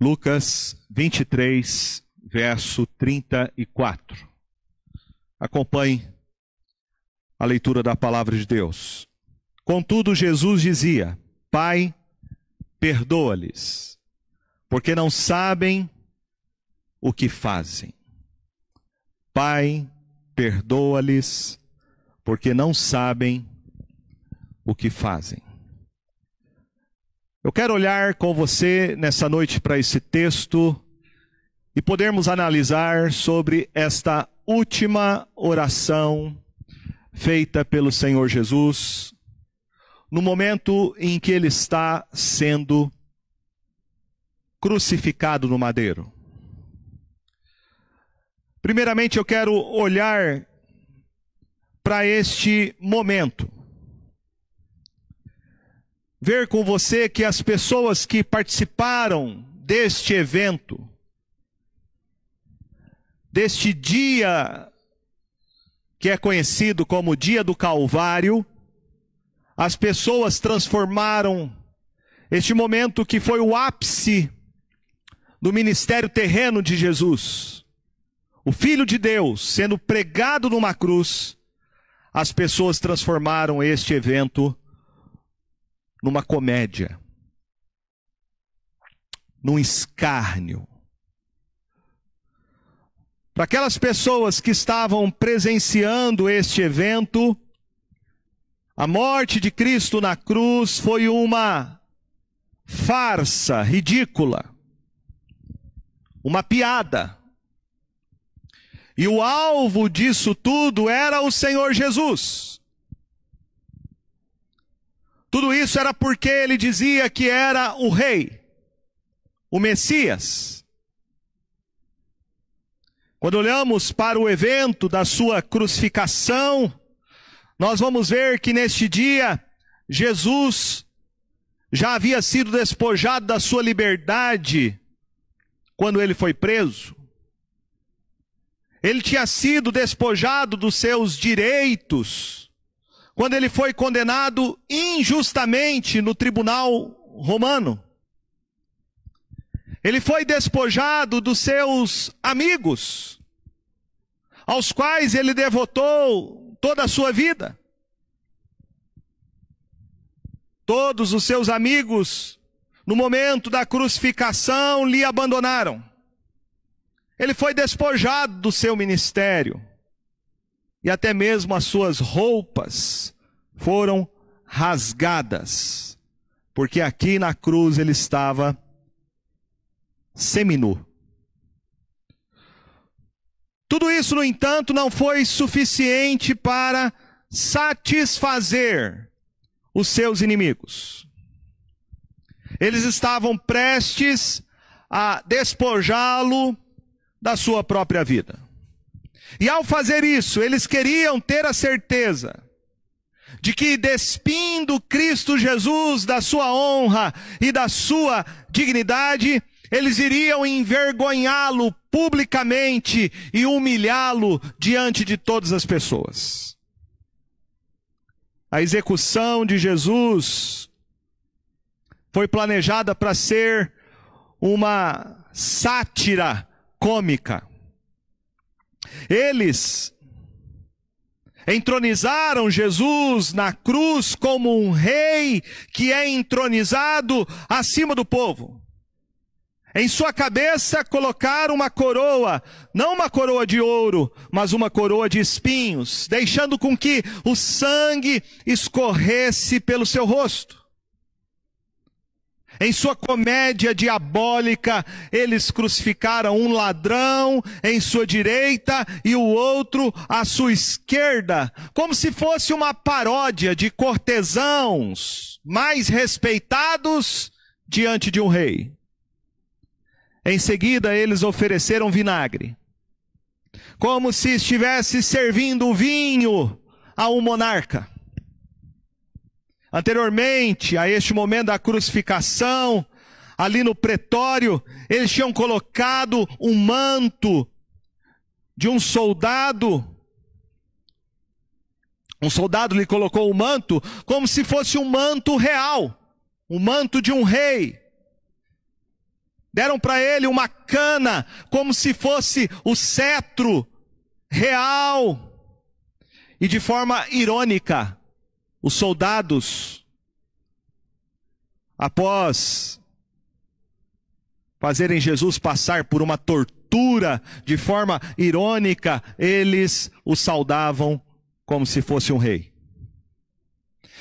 Lucas 23, verso 34. Acompanhe a leitura da palavra de Deus. Contudo, Jesus dizia: Pai, perdoa-lhes, porque não sabem o que fazem. Pai, perdoa-lhes, porque não sabem o que fazem. Eu quero olhar com você nessa noite para esse texto e podermos analisar sobre esta última oração feita pelo Senhor Jesus no momento em que ele está sendo crucificado no madeiro. Primeiramente, eu quero olhar para este momento ver com você que as pessoas que participaram deste evento, deste dia que é conhecido como Dia do Calvário, as pessoas transformaram este momento que foi o ápice do ministério terreno de Jesus, o Filho de Deus sendo pregado numa cruz, as pessoas transformaram este evento numa comédia, num escárnio. Para aquelas pessoas que estavam presenciando este evento, a morte de Cristo na cruz foi uma farsa ridícula, uma piada. E o alvo disso tudo era o Senhor Jesus. Tudo isso era porque ele dizia que era o rei, o Messias. Quando olhamos para o evento da sua crucificação, nós vamos ver que neste dia Jesus já havia sido despojado da sua liberdade quando ele foi preso. Ele tinha sido despojado dos seus direitos quando ele foi condenado injustamente no tribunal romano. Ele foi despojado dos seus amigos, aos quais ele devotou toda a sua vida. Todos os seus amigos, no momento da crucificação, lhe abandonaram. Ele foi despojado do seu ministério e até mesmo as suas roupas foram rasgadas, porque aqui na cruz ele estava seminu. Tudo isso, no entanto, não foi suficiente para satisfazer os seus inimigos. Eles estavam prestes a despojá-lo da sua própria vida. E ao fazer isso, eles queriam ter a certeza de que, despindo Cristo Jesus da sua honra e da sua dignidade, eles iriam envergonhá-lo publicamente e humilhá-lo diante de todas as pessoas. A execução de Jesus foi planejada para ser uma sátira cômica. Eles entronizaram Jesus na cruz como um rei que é entronizado acima do povo. Em sua cabeça colocaram uma coroa, não uma coroa de ouro, mas uma coroa de espinhos, deixando com que o sangue escorresse pelo seu rosto. Em sua comédia diabólica, eles crucificaram um ladrão em sua direita e o outro à sua esquerda, como se fosse uma paródia de cortesãos mais respeitados diante de um rei. Em seguida, eles ofereceram vinagre, como se estivesse servindo vinho a um monarca. Anteriormente a este momento da crucificação, ali no pretório, eles tinham colocado um manto de um soldado. Um soldado lhe colocou o manto como se fosse um manto real, o um manto de um rei. Deram para ele uma cana, como se fosse o cetro real. E de forma irônica, os soldados, após fazerem Jesus passar por uma tortura de forma irônica, eles o saudavam como se fosse um rei.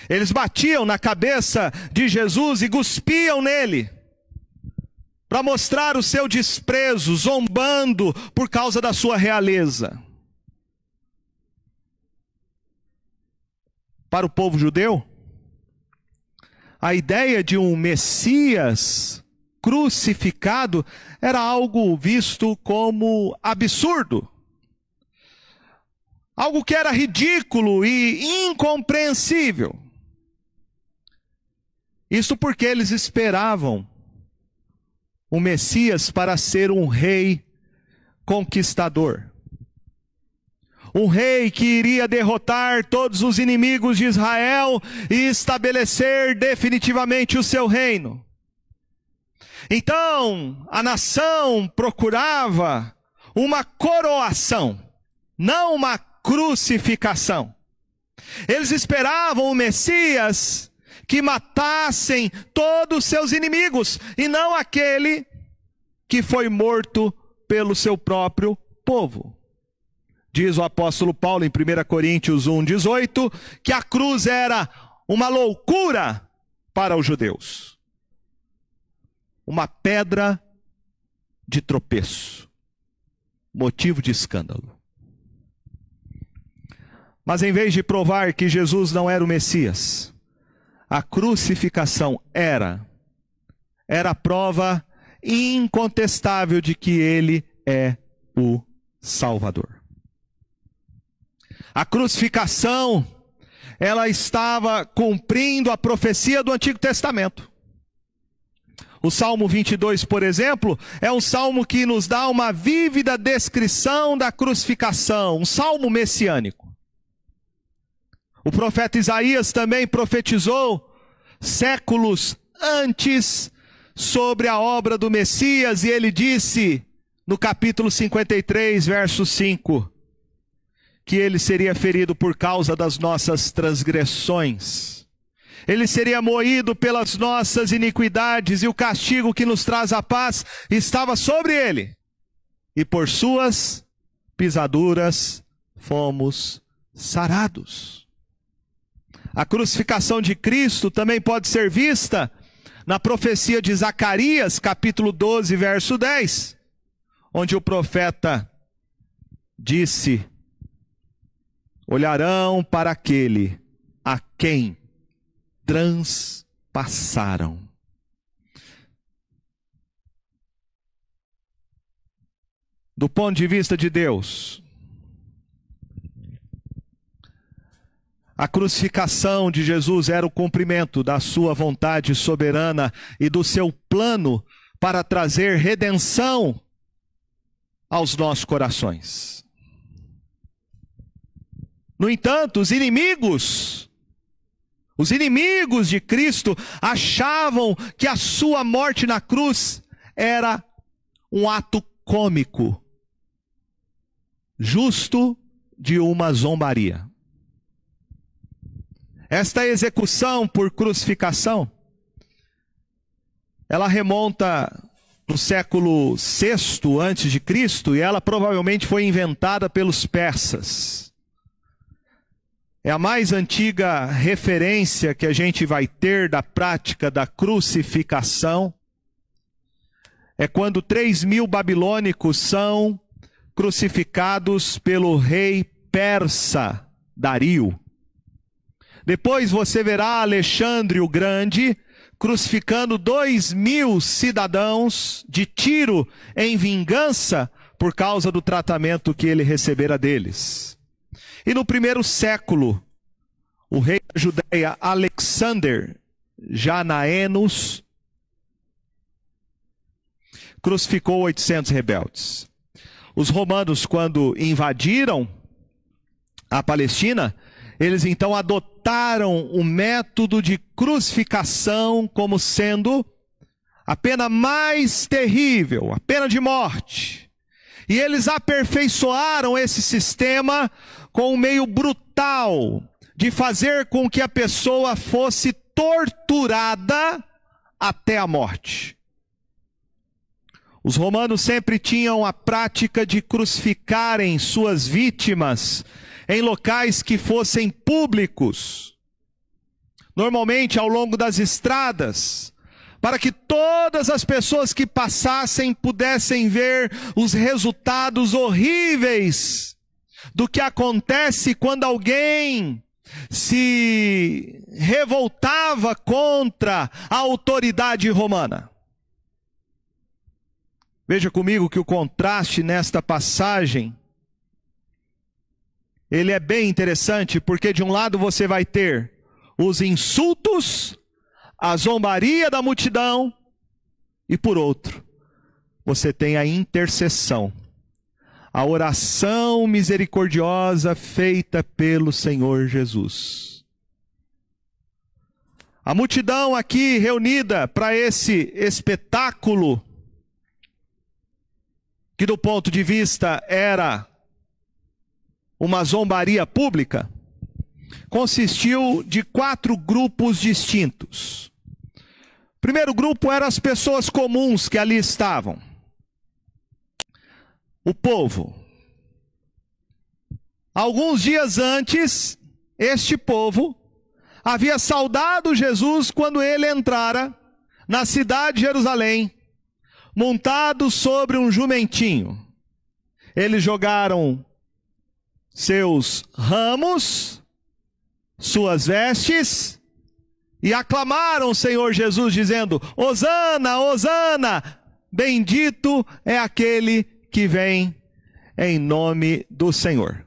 Eles batiam na cabeça de Jesus e cuspiam nele, para mostrar o seu desprezo, zombando por causa da sua realeza. Para o povo judeu, a ideia de um Messias crucificado era algo visto como absurdo. Algo que era ridículo e incompreensível. Isso porque eles esperavam o Messias para ser um rei conquistador. Um rei que iria derrotar todos os inimigos de Israel e estabelecer definitivamente o seu reino. Então, a nação procurava uma coroação, não uma crucificação. Eles esperavam o Messias que matassem todos os seus inimigos, e não aquele que foi morto pelo seu próprio povo. Diz o apóstolo Paulo em 1 Coríntios 1,18 que a cruz era uma loucura para os judeus, uma pedra de tropeço, motivo de escândalo. Mas em vez de provar que Jesus não era o Messias, a crucificação era era a prova incontestável de que ele é o Salvador. A crucificação ela estava cumprindo a profecia do Antigo Testamento. O Salmo 22, por exemplo, é um salmo que nos dá uma vívida descrição da crucificação, um salmo messiânico. O profeta Isaías também profetizou séculos antes sobre a obra do Messias e ele disse no capítulo 53, verso 5, que ele seria ferido por causa das nossas transgressões. Ele seria moído pelas nossas iniquidades e o castigo que nos traz a paz estava sobre ele. E por suas pisaduras fomos sarados. A crucificação de Cristo também pode ser vista na profecia de Zacarias, capítulo 12, verso 10, onde o profeta disse: Olharão para aquele a quem transpassaram. Do ponto de vista de Deus, A crucificação de Jesus era o cumprimento da sua vontade soberana e do seu plano para trazer redenção aos nossos corações. No entanto, os inimigos, os inimigos de Cristo achavam que a sua morte na cruz era um ato cômico, justo de uma zombaria. Esta execução por crucificação, ela remonta no século VI antes de Cristo e ela provavelmente foi inventada pelos persas. É a mais antiga referência que a gente vai ter da prática da crucificação. É quando três mil babilônicos são crucificados pelo rei persa Dario. Depois você verá Alexandre o Grande crucificando dois mil cidadãos de Tiro em vingança por causa do tratamento que ele recebera deles. E no primeiro século, o rei da Judéia, Alexander Janaenos, crucificou 800 rebeldes. Os romanos, quando invadiram a Palestina, eles então adotaram o método de crucificação como sendo a pena mais terrível, a pena de morte. E eles aperfeiçoaram esse sistema com um meio brutal de fazer com que a pessoa fosse torturada até a morte. Os romanos sempre tinham a prática de crucificarem suas vítimas em locais que fossem públicos, normalmente ao longo das estradas, para que todas as pessoas que passassem pudessem ver os resultados horríveis do que acontece quando alguém se revoltava contra a autoridade romana. Veja comigo que o contraste nesta passagem ele é bem interessante, porque de um lado você vai ter os insultos, a zombaria da multidão, e por outro, você tem a intercessão, a oração misericordiosa feita pelo Senhor Jesus. A multidão aqui reunida para esse espetáculo que do ponto de vista era uma zombaria pública, consistiu de quatro grupos distintos. O primeiro grupo eram as pessoas comuns que ali estavam. O povo. Alguns dias antes, este povo havia saudado Jesus quando ele entrara na cidade de Jerusalém montado sobre um jumentinho. Eles jogaram seus ramos, suas vestes, e aclamaram o Senhor Jesus, dizendo: Hosana, Hosana, bendito é aquele que vem em nome do Senhor.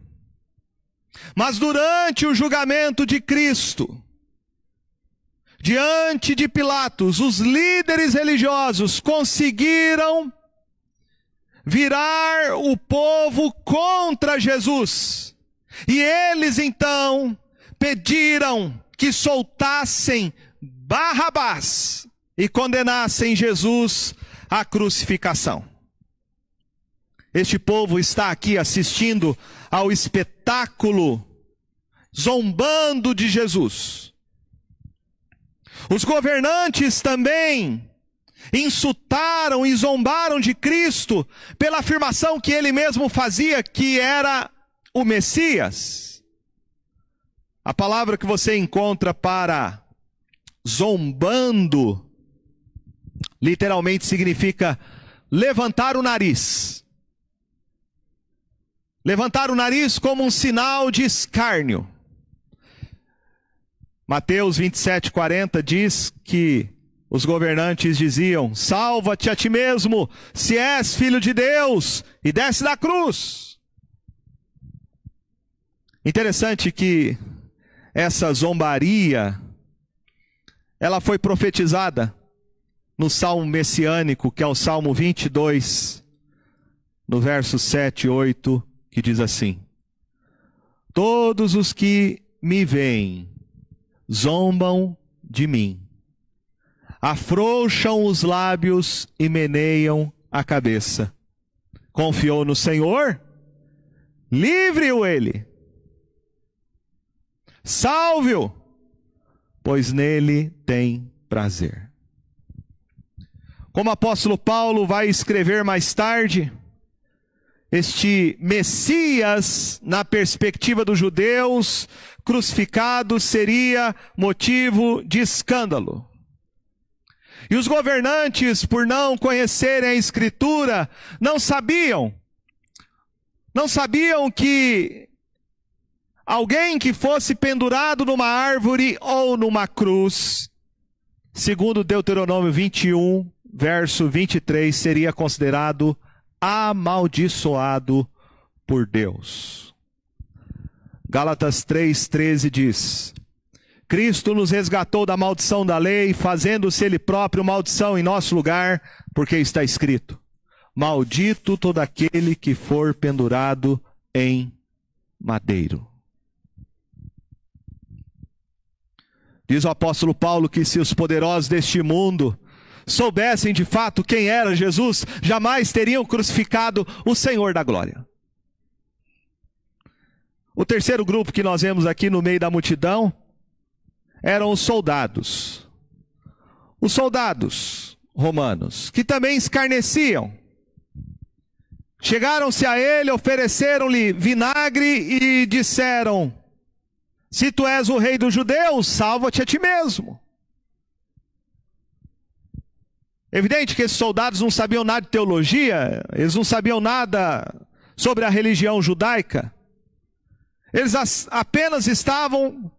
Mas durante o julgamento de Cristo, diante de Pilatos, os líderes religiosos conseguiram virar o povo contra Jesus. E eles então pediram que soltassem Barrabás e condenassem Jesus à crucificação. Este povo está aqui assistindo ao espetáculo, zombando de Jesus. Os governantes também insultaram e zombaram de Cristo pela afirmação que ele mesmo fazia que era o Messias. A palavra que você encontra para zombando literalmente significa levantar o nariz. Levantar o nariz como um sinal de escárnio. Mateus 27, 40 diz que os governantes diziam: Salva-te a ti mesmo, se és filho de Deus, e desce da cruz. Interessante que essa zombaria, ela foi profetizada no salmo messiânico, que é o salmo 22, no verso 7 e 8, que diz assim: Todos os que me veem, zombam de mim. Afrouxam os lábios e meneiam a cabeça. Confiou no Senhor? Livre-o ele. Salve-o, pois nele tem prazer. Como o apóstolo Paulo vai escrever mais tarde, este Messias, na perspectiva dos judeus, crucificado seria motivo de escândalo. E os governantes, por não conhecerem a Escritura, não sabiam, não sabiam que alguém que fosse pendurado numa árvore ou numa cruz, segundo Deuteronômio 21, verso 23, seria considerado amaldiçoado por Deus. Gálatas 3,13 diz: Cristo nos resgatou da maldição da lei, fazendo-se Ele próprio maldição em nosso lugar, porque está escrito: Maldito todo aquele que for pendurado em madeiro. Diz o apóstolo Paulo que se os poderosos deste mundo soubessem de fato quem era Jesus, jamais teriam crucificado o Senhor da glória. O terceiro grupo que nós vemos aqui no meio da multidão eram os soldados. Os soldados romanos, que também escarneciam. Chegaram-se a ele, ofereceram-lhe vinagre e disseram: Se tu és o rei dos judeus, salva-te a ti mesmo. Evidente que esses soldados não sabiam nada de teologia, eles não sabiam nada sobre a religião judaica. Eles apenas estavam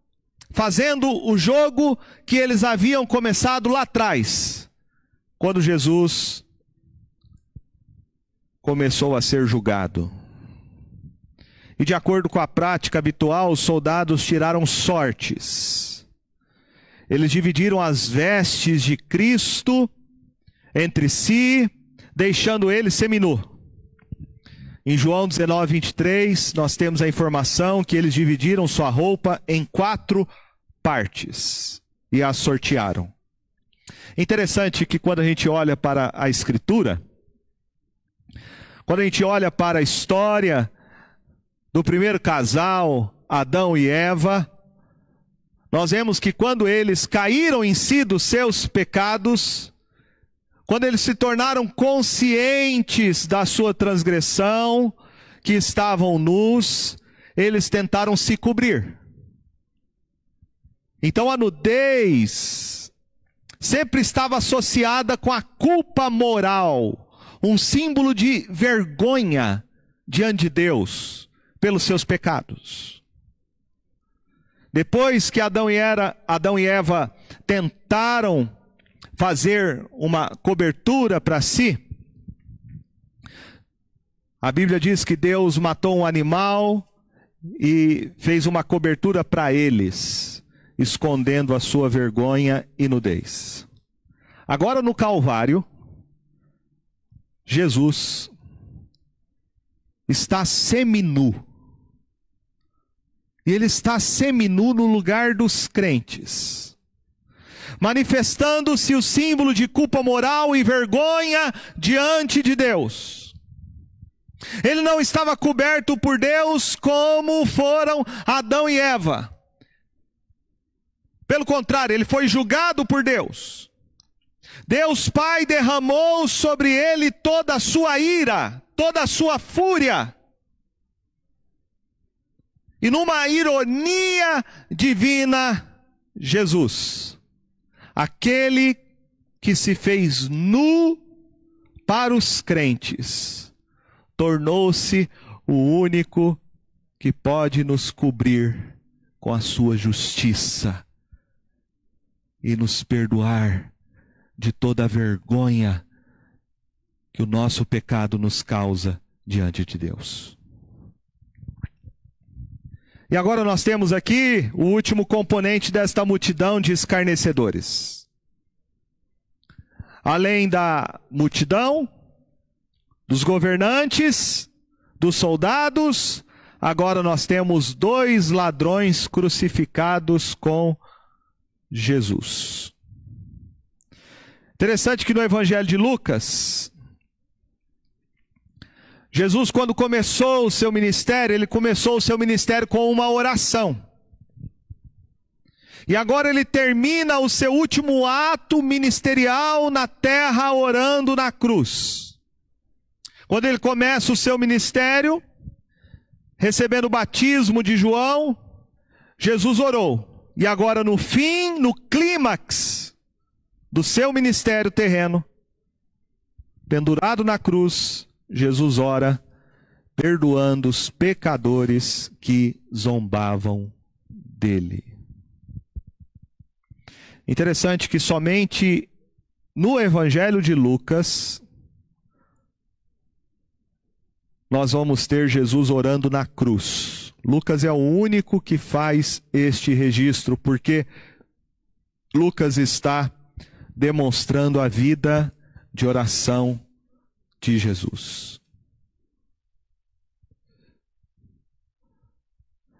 fazendo o jogo que eles haviam começado lá atrás, quando Jesus começou a ser julgado. E de acordo com a prática habitual, os soldados tiraram sortes. Eles dividiram as vestes de Cristo entre si, deixando ele seminu. Em João 19, 23, nós temos a informação que eles dividiram sua roupa em quatro partes e a sortearam. Interessante que quando a gente olha para a Escritura, quando a gente olha para a história do primeiro casal, Adão e Eva, nós vemos que quando eles caíram em si dos seus pecados, quando eles se tornaram conscientes da sua transgressão, que estavam nus, eles tentaram se cobrir. Então a nudez sempre estava associada com a culpa moral, um símbolo de vergonha diante de Deus pelos seus pecados. Depois que Adão e, Era, Adão e Eva tentaram fazer uma cobertura para si. A Bíblia diz que Deus matou um animal e fez uma cobertura para eles, escondendo a sua vergonha e nudez. Agora no Calvário, Jesus está seminu. E ele está seminu no lugar dos crentes manifestando-se o símbolo de culpa moral e vergonha diante de Deus. Ele não estava coberto por Deus como foram Adão e Eva. Pelo contrário, ele foi julgado por Deus. Deus Pai derramou sobre ele toda a sua ira, toda a sua fúria. E numa ironia divina, Jesus aquele que se fez nu para os crentes, tornou-se o único que pode nos cobrir com a sua justiça e nos perdoar de toda a vergonha que o nosso pecado nos causa diante de Deus. E agora nós temos aqui o último componente desta multidão de escarnecedores. Além da multidão, dos governantes, dos soldados, agora nós temos dois ladrões crucificados com Jesus. Interessante que no Evangelho de Lucas, Jesus, quando começou o seu ministério, ele começou o seu ministério com uma oração. E agora ele termina o seu último ato ministerial na terra, orando na cruz. Quando ele começa o seu ministério, recebendo o batismo de João, Jesus orou. E agora, no fim, no clímax do seu ministério terreno, pendurado na cruz, Jesus ora, perdoando os pecadores que zombavam dele. Interessante que somente no Evangelho de Lucas nós vamos ter Jesus orando na cruz. Lucas é o único que faz este registro, porque Lucas está demonstrando a vida de oração de Jesus.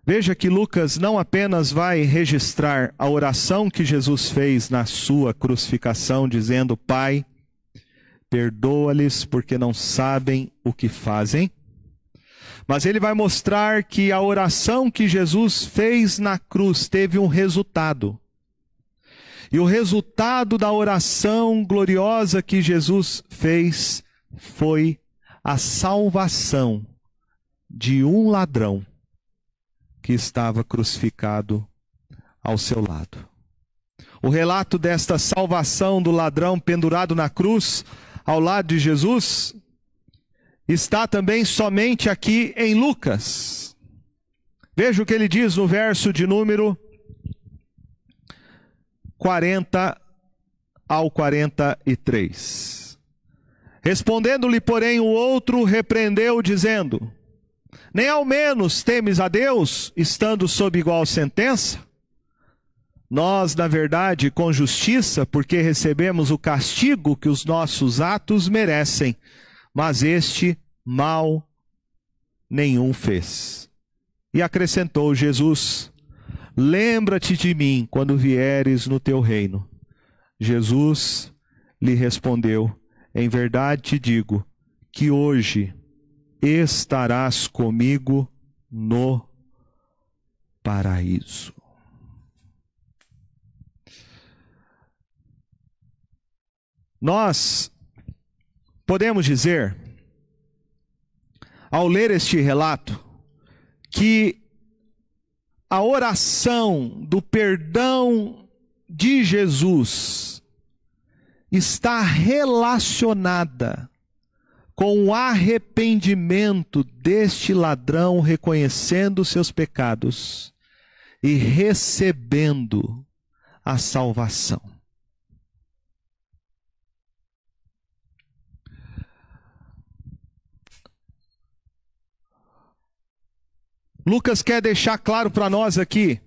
Veja que Lucas não apenas vai registrar a oração que Jesus fez na sua crucificação, dizendo: Pai, perdoa-lhes porque não sabem o que fazem. Mas ele vai mostrar que a oração que Jesus fez na cruz teve um resultado. E o resultado da oração gloriosa que Jesus fez foi a salvação de um ladrão que estava crucificado ao seu lado. O relato desta salvação do ladrão pendurado na cruz ao lado de Jesus está também somente aqui em Lucas. Veja o que ele diz no verso de número 40 ao 43. Respondendo-lhe, porém, o outro repreendeu, dizendo: Nem ao menos temes a Deus, estando sob igual sentença? Nós, na verdade, com justiça, porque recebemos o castigo que os nossos atos merecem, mas este mal nenhum fez. E acrescentou Jesus: Lembra-te de mim quando vieres no teu reino. Jesus lhe respondeu: Em verdade te digo que hoje estarás comigo no paraíso. Nós podemos dizer, ao ler este relato, que a oração do perdão de Jesus está relacionada com o arrependimento deste ladrão reconhecendo seus pecados e recebendo a salvação. Lucas quer deixar claro para nós aqui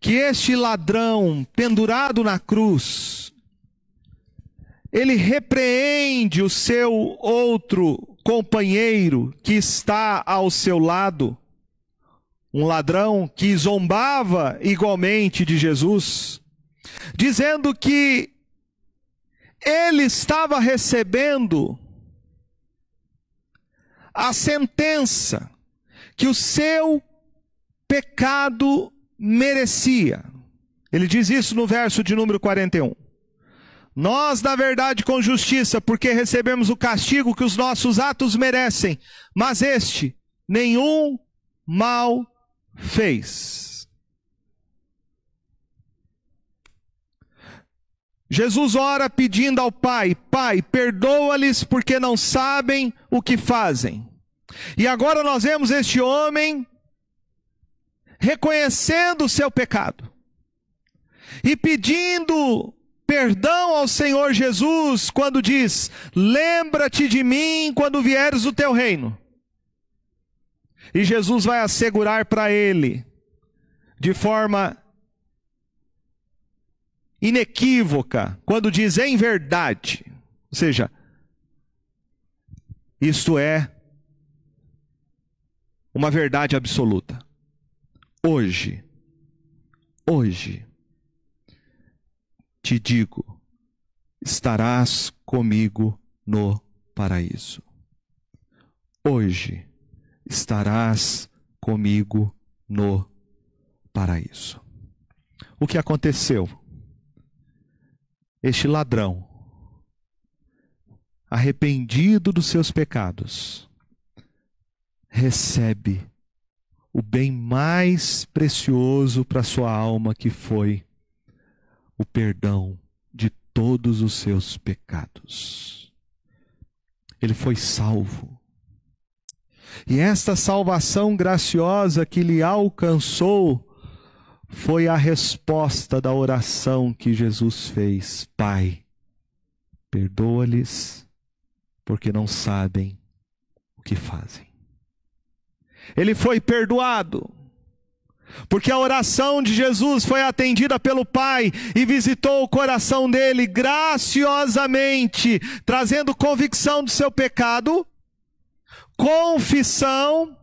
que este ladrão pendurado na cruz, ele repreende o seu outro companheiro que está ao seu lado, um ladrão que zombava igualmente de Jesus, dizendo que ele estava recebendo a sentença que o seu pecado merecia. Ele diz isso no verso de número 41. Nós, na verdade, com justiça, porque recebemos o castigo que os nossos atos merecem, mas este nenhum mal fez. Jesus ora pedindo ao Pai: Pai, perdoa-lhes porque não sabem o que fazem. E agora nós vemos este homem reconhecendo o seu pecado e pedindo perdão ao Senhor Jesus quando diz: Lembra-te de mim quando vieres o teu reino. E Jesus vai assegurar para ele, de forma inequívoca, quando diz em verdade, ou seja, isto é uma verdade absoluta. Hoje, hoje, te digo, estarás comigo no paraíso. Hoje estarás comigo no paraíso. O que aconteceu? Este ladrão, arrependido dos seus pecados, recebe o bem mais precioso para sua alma, que foi o perdão de todos os seus pecados. Ele foi salvo. E esta salvação graciosa que lhe alcançou foi a resposta da oração que Jesus fez: Pai, perdoa-lhes, porque não sabem o que fazem ele foi perdoado. Porque a oração de Jesus foi atendida pelo Pai e visitou o coração dele graciosamente, trazendo convicção do seu pecado, confissão,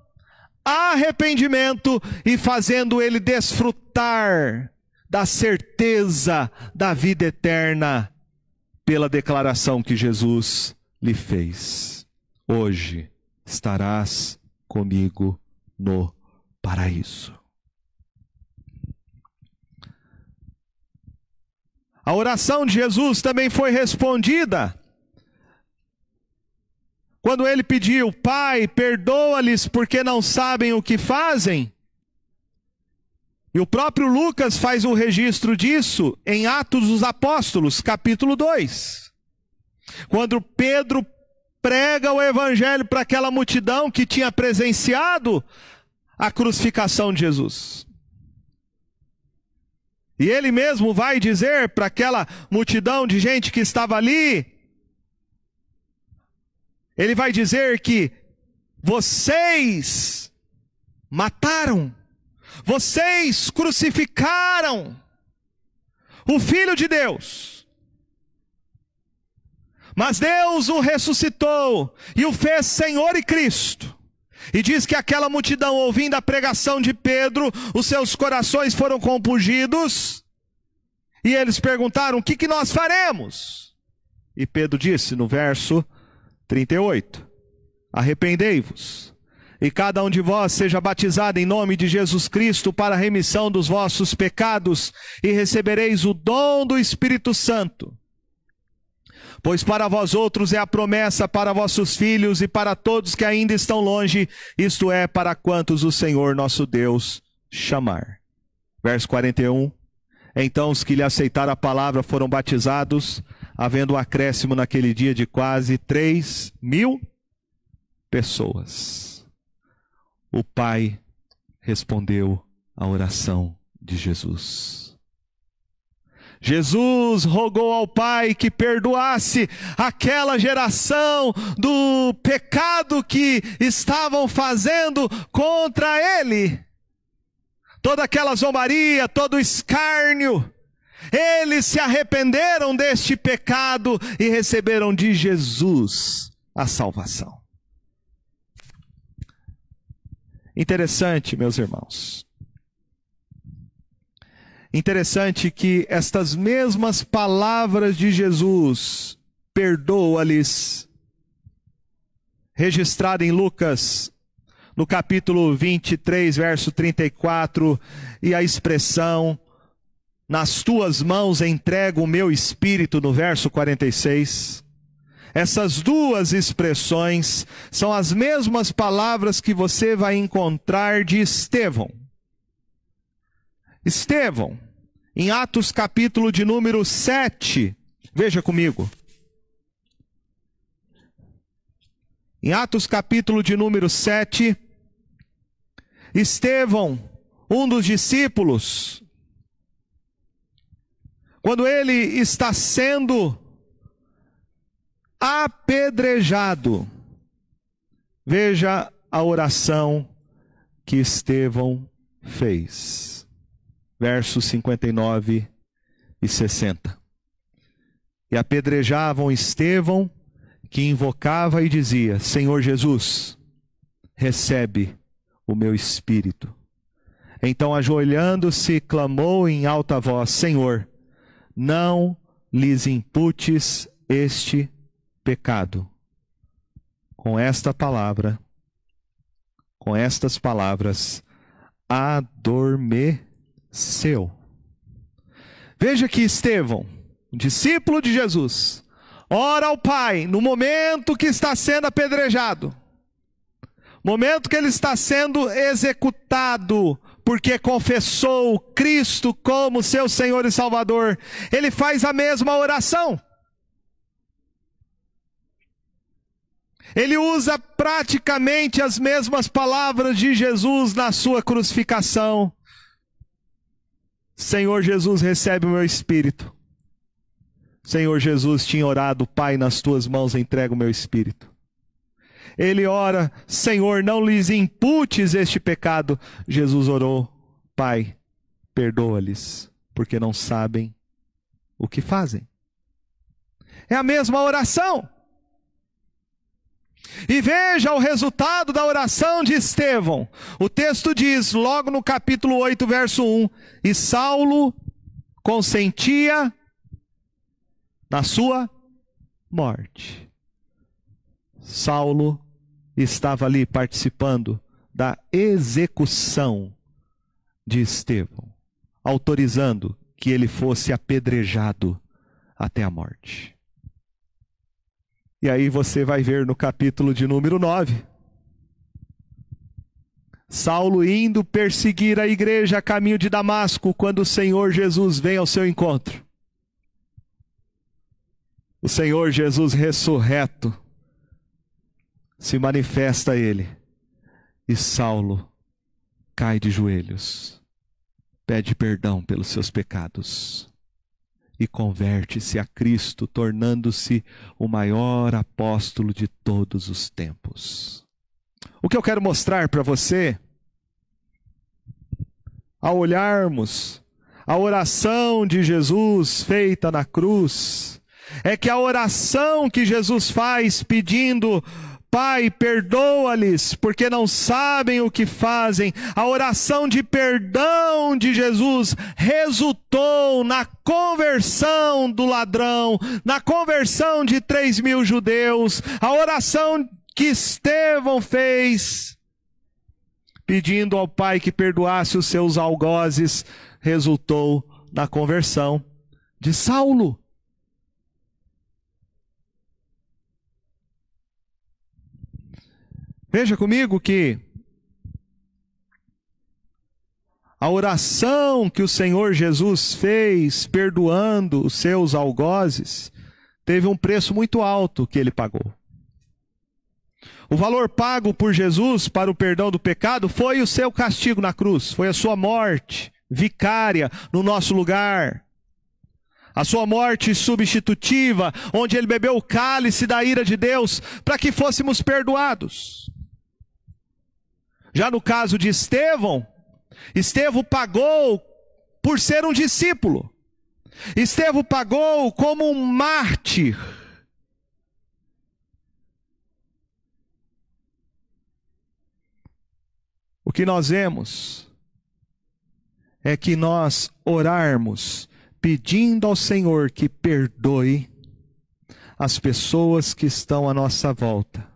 arrependimento e fazendo ele desfrutar da certeza da vida eterna pela declaração que Jesus lhe fez. Hoje estarás comigo no paraíso. A oração de Jesus também foi respondida. Quando ele pediu, Pai, perdoa-lhes porque não sabem o que fazem. E o próprio Lucas faz o um registro disso em Atos dos Apóstolos, capítulo 2. Quando Pedro prega o evangelho para aquela multidão que tinha presenciado a crucificação de Jesus. E ele mesmo vai dizer para aquela multidão de gente que estava ali, ele vai dizer que vocês mataram, vocês crucificaram o Filho de Deus. Mas Deus o ressuscitou e o fez Senhor e Cristo. E diz que aquela multidão, ouvindo a pregação de Pedro, os seus corações foram compungidos, e eles perguntaram: O que, que nós faremos? E Pedro disse no verso 38: Arrependei-vos, e cada um de vós seja batizado em nome de Jesus Cristo para a remissão dos vossos pecados, e recebereis o dom do Espírito Santo. Pois para vós outros é a promessa para vossos filhos e para todos que ainda estão longe, isto é, para quantos o Senhor nosso Deus chamar. Verso 41. Então os que lhe aceitaram a palavra foram batizados, havendo um acréscimo naquele dia de quase três mil pessoas. O Pai respondeu à oração de Jesus. Jesus rogou ao Pai que perdoasse aquela geração do pecado que estavam fazendo contra Ele. Toda aquela zombaria, todo o escárnio. Eles se arrependeram deste pecado e receberam de Jesus a salvação. Interessante, meus irmãos. Interessante que estas mesmas palavras de Jesus, perdoa-lhes, registrada em Lucas, no capítulo 23, verso 34, e a expressão, nas tuas mãos entrego o meu espírito, no verso 46. Essas duas expressões são as mesmas palavras que você vai encontrar de Estevão Estevão, em Atos capítulo de número 7, veja comigo. Em Atos capítulo de número 7, Estevão, um dos discípulos, quando ele está sendo apedrejado, veja a oração que Estevão fez versos 59 e 60. E apedrejavam Estevão, que invocava e dizia: Senhor Jesus, recebe o meu espírito. Então, ajoelhando-se, clamou em alta voz: Senhor, não lhes imputes este pecado. Com esta palavra, com estas palavras, adormeceu seu. Veja que Estevão, discípulo de Jesus, ora ao Pai no momento que está sendo apedrejado, momento que ele está sendo executado, porque confessou Cristo como seu Senhor e Salvador, ele faz a mesma oração. Ele usa praticamente as mesmas palavras de Jesus na sua crucificação. Senhor Jesus, recebe o meu espírito. Senhor Jesus tinha orado, Pai, nas tuas mãos entrego o meu espírito. Ele ora, Senhor, não lhes imputes este pecado. Jesus orou, Pai, perdoa-lhes, porque não sabem o que fazem. É a mesma oração. E veja o resultado da oração de Estevão. O texto diz, logo no capítulo 8, verso 1: E Saulo consentia na sua morte. Saulo estava ali participando da execução de Estevão, autorizando que ele fosse apedrejado até a morte. E aí você vai ver no capítulo de número 9. Saulo indo perseguir a igreja a caminho de Damasco, quando o Senhor Jesus vem ao seu encontro. O Senhor Jesus ressurreto se manifesta a ele, e Saulo cai de joelhos, pede perdão pelos seus pecados e converte-se a Cristo, tornando-se o maior apóstolo de todos os tempos. O que eu quero mostrar para você, ao olharmos a oração de Jesus feita na cruz, é que a oração que Jesus faz pedindo Pai, perdoa-lhes, porque não sabem o que fazem. A oração de perdão de Jesus resultou na conversão do ladrão, na conversão de três mil judeus. A oração que Estevão fez, pedindo ao Pai que perdoasse os seus algozes, resultou na conversão de Saulo. Veja comigo que a oração que o Senhor Jesus fez, perdoando os seus algozes, teve um preço muito alto que ele pagou. O valor pago por Jesus para o perdão do pecado foi o seu castigo na cruz, foi a sua morte vicária no nosso lugar. A sua morte substitutiva, onde ele bebeu o cálice da ira de Deus para que fôssemos perdoados. Já no caso de Estevão, Estevão pagou por ser um discípulo. Estevão pagou como um mártir. O que nós vemos é que nós orarmos pedindo ao Senhor que perdoe as pessoas que estão à nossa volta,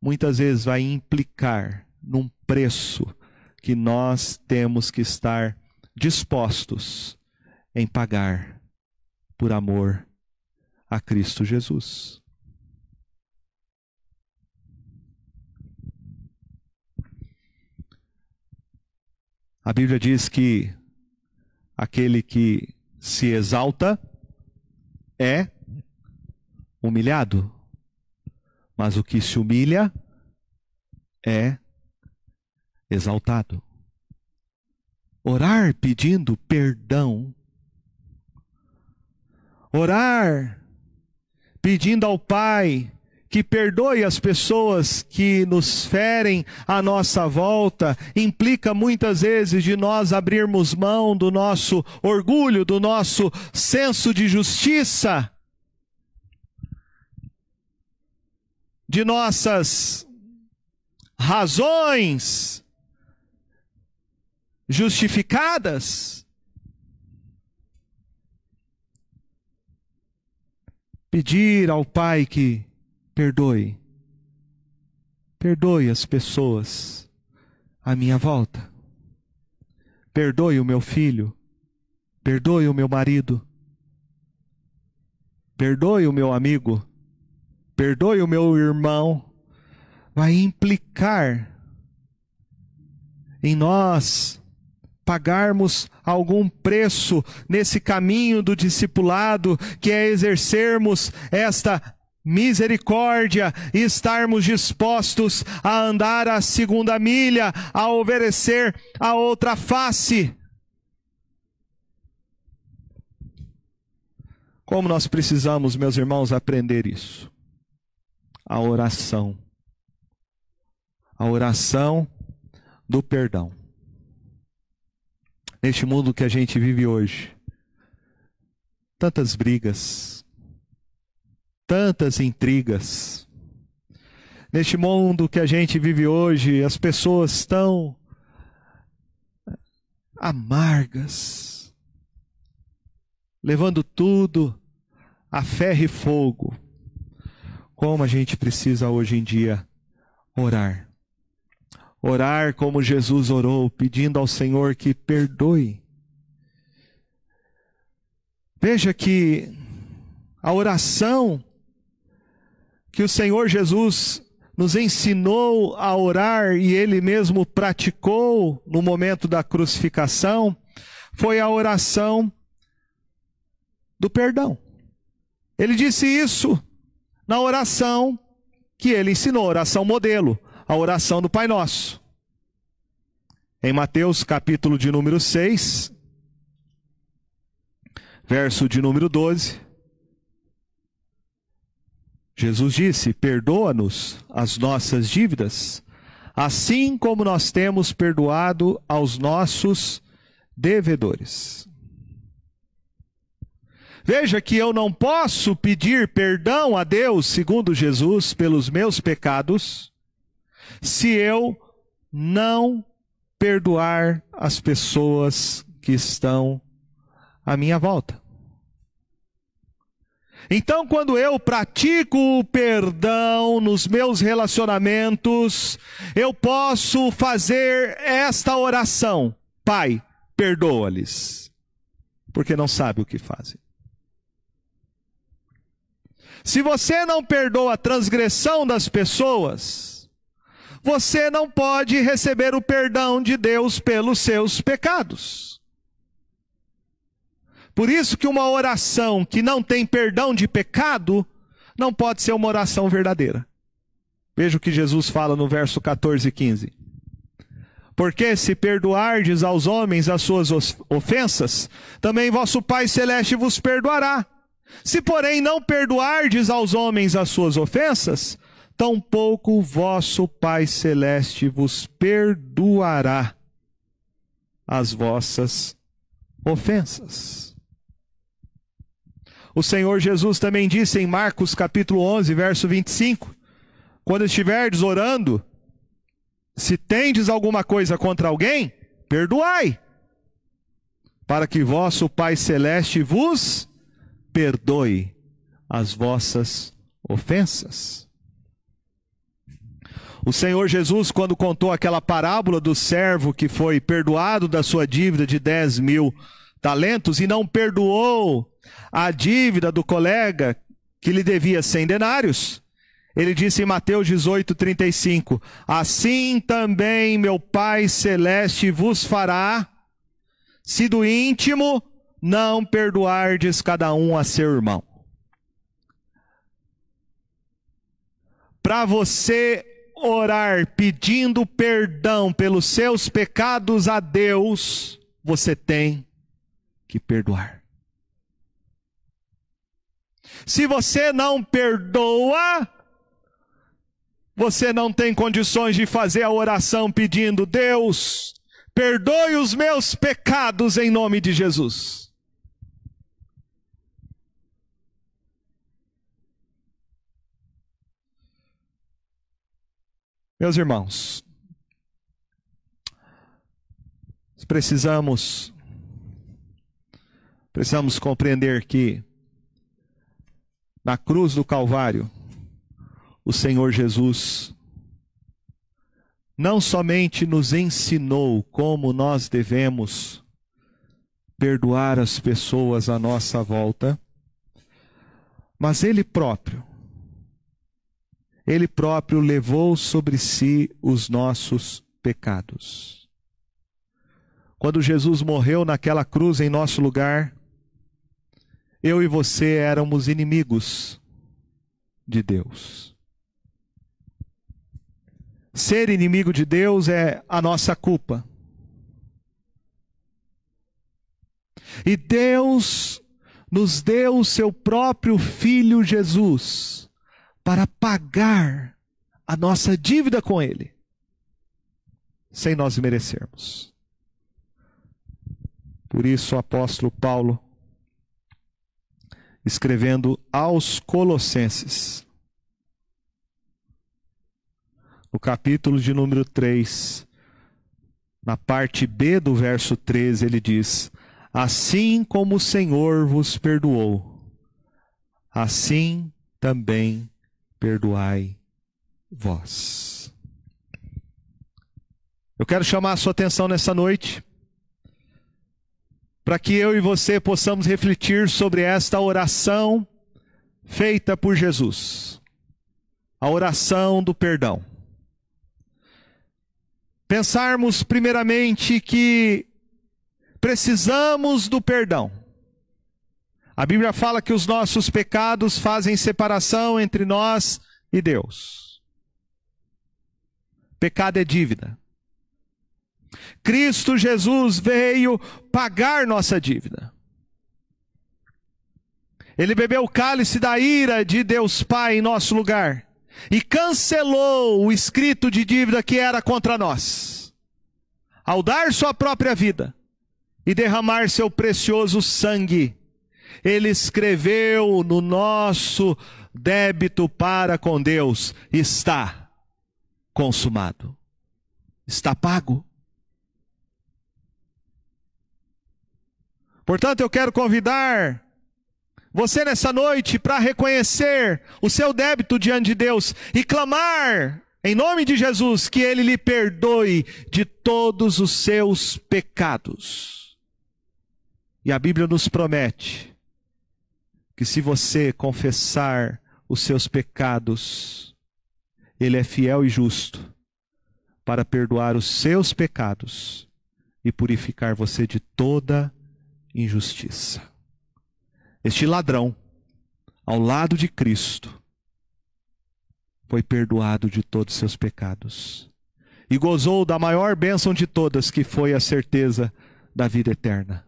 muitas vezes vai implicar num preço que nós temos que estar dispostos em pagar por amor a Cristo Jesus. A Bíblia diz que aquele que se exalta é humilhado, mas o que se humilha é exaltado. Orar pedindo perdão. Orar pedindo ao Pai que perdoe as pessoas que nos ferem à nossa volta, implica muitas vezes de nós abrirmos mão do nosso orgulho, do nosso senso de justiça, de nossas razões justificadas. Pedir ao Pai que perdoe, perdoe as pessoas à minha volta, perdoe o meu filho, perdoe o meu marido, perdoe o meu amigo, perdoe o meu irmão, vai implicar em nós pagarmos algum preço nesse caminho do discipulado, que é exercermos esta misericórdia e estarmos dispostos a andar a segunda milha, a oferecer a outra face. Como nós precisamos, meus irmãos, aprender isso? A oração. A oração do perdão neste mundo que a gente vive hoje. Tantas brigas, tantas intrigas, Neste mundo que a gente vive hoje, as pessoas estão amargas, levando tudo a ferro e fogo. Como a gente precisa hoje em dia orar. Orar como Jesus orou, pedindo ao Senhor que perdoe. Veja que a oração que o Senhor Jesus nos ensinou a orar e ele mesmo praticou no momento da crucificação foi a oração do perdão. Ele disse isso na oração que ele ensinou, oração modelo, a oração do Pai Nosso. Em Mateus capítulo de número 6, verso de número 12, Jesus disse: Perdoa-nos as nossas dívidas, assim como nós temos perdoado aos nossos devedores. Veja que eu não posso pedir perdão a Deus, segundo Jesus, pelos meus pecados, se eu não perdoar as pessoas que estão à minha volta. Então, quando eu pratico o perdão nos meus relacionamentos, eu posso fazer esta oração: Pai, perdoa-lhes, porque não sabe o que fazem. Se você não perdoa a transgressão das pessoas, você não pode receber o perdão de Deus pelos seus pecados. Por isso que uma oração que não tem perdão de pecado não pode ser uma oração verdadeira. Veja o que Jesus fala no verso 14 e 15. Porque se perdoardes aos homens as suas ofensas, também vosso Pai celeste vos perdoará. Se, porém, não perdoardes aos homens as suas ofensas, tampouco vosso Pai celeste vos perdoará as vossas ofensas. O Senhor Jesus também disse em Marcos capítulo 11, verso 25: Quando estiverdes orando, se tendes alguma coisa contra alguém, perdoai, para que vosso Pai celeste vos perdoe as vossas ofensas. O Senhor Jesus, quando contou aquela parábola do servo que foi perdoado da sua dívida de 10 mil talentos e não perdoou a dívida do colega que lhe devia 100 denários, ele disse em Mateus 18, 35: Assim também meu Pai Celeste vos fará, se do íntimo não perdoardes cada um a seu irmão. Para você orar pedindo perdão pelos seus pecados a Deus, você tem que perdoar. Se você não perdoa, você não tem condições de fazer a oração pedindo: Deus, perdoe os meus pecados em nome de Jesus. Meus irmãos, precisamos precisamos compreender que na cruz do Calvário o Senhor Jesus não somente nos ensinou como nós devemos perdoar as pessoas à nossa volta, mas ele próprio ele próprio levou sobre si os nossos pecados. Quando Jesus morreu naquela cruz em nosso lugar, eu e você éramos inimigos de Deus. Ser inimigo de Deus é a nossa culpa. E Deus nos deu o seu próprio Filho Jesus para pagar a nossa dívida com Ele, sem nós merecermos. Por isso o apóstolo Paulo, escrevendo aos Colossenses, no capítulo de número 3, na parte B do verso 13, ele diz: Assim como o Senhor vos perdoou, assim também perdoai vós. Eu quero chamar a sua atenção nessa noite para que eu e você possamos refletir sobre esta oração feita por Jesus. A oração do perdão. Pensarmos primeiramente que precisamos do perdão. A Bíblia fala que os nossos pecados fazem separação entre nós e Deus. Pecado é dívida. Cristo Jesus veio pagar nossa dívida. Ele bebeu o cálice da ira de Deus Pai em nosso lugar e cancelou o escrito de dívida que era contra nós. Ao dar sua própria vida e derramar seu precioso sangue, ele escreveu no nosso débito para com Deus: está consumado, está pago. Portanto, eu quero convidar você nessa noite para reconhecer o seu débito diante de Deus e clamar em nome de Jesus que ele lhe perdoe de todos os seus pecados. E a Bíblia nos promete que se você confessar os seus pecados, ele é fiel e justo para perdoar os seus pecados e purificar você de toda injustiça. Este ladrão, ao lado de Cristo, foi perdoado de todos os seus pecados e gozou da maior bênção de todas, que foi a certeza da vida eterna.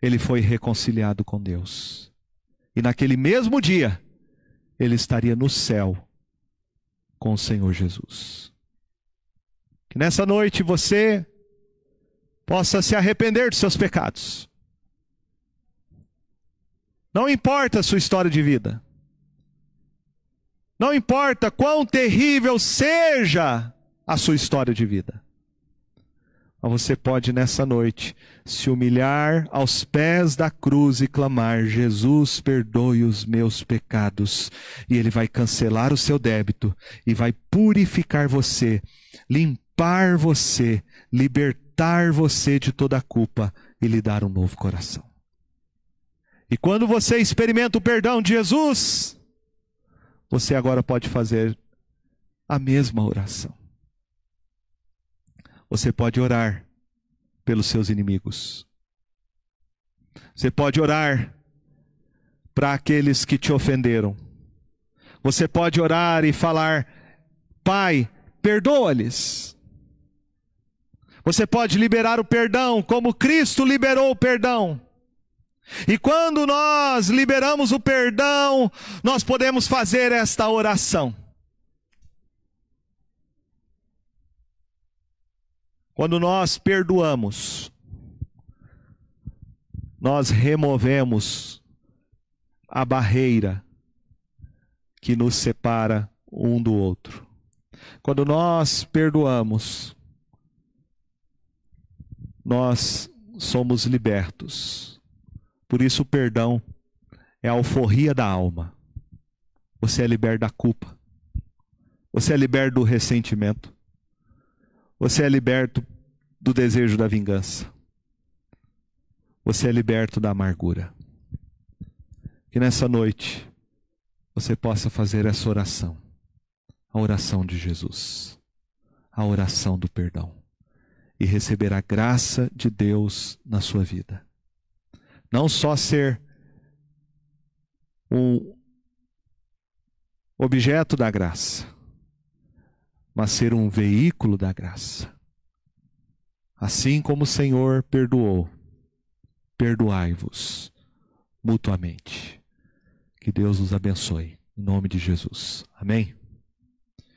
Ele foi reconciliado com Deus. E naquele mesmo dia, ele estaria no céu com o Senhor Jesus. Que nessa noite você possa se arrepender dos seus pecados não importa a sua história de vida. Não importa quão terrível seja a sua história de vida. Você pode nessa noite se humilhar aos pés da cruz e clamar: Jesus, perdoe os meus pecados. E Ele vai cancelar o seu débito e vai purificar você, limpar você, libertar você de toda a culpa e lhe dar um novo coração. E quando você experimenta o perdão de Jesus, você agora pode fazer a mesma oração. Você pode orar pelos seus inimigos. Você pode orar para aqueles que te ofenderam. Você pode orar e falar: Pai, perdoa-lhes. Você pode liberar o perdão, como Cristo liberou o perdão. E quando nós liberamos o perdão, nós podemos fazer esta oração. Quando nós perdoamos, nós removemos a barreira que nos separa um do outro. Quando nós perdoamos, nós somos libertos por isso o perdão é a alforria da alma. Você é liberto da culpa. Você é liberto do ressentimento. Você é liberto do desejo da vingança. Você é liberto da amargura. Que nessa noite você possa fazer essa oração. A oração de Jesus. A oração do perdão. E receber a graça de Deus na sua vida. Não só ser um objeto da graça, mas ser um veículo da graça. Assim como o Senhor perdoou, perdoai-vos mutuamente. Que Deus os abençoe. Em nome de Jesus. Amém.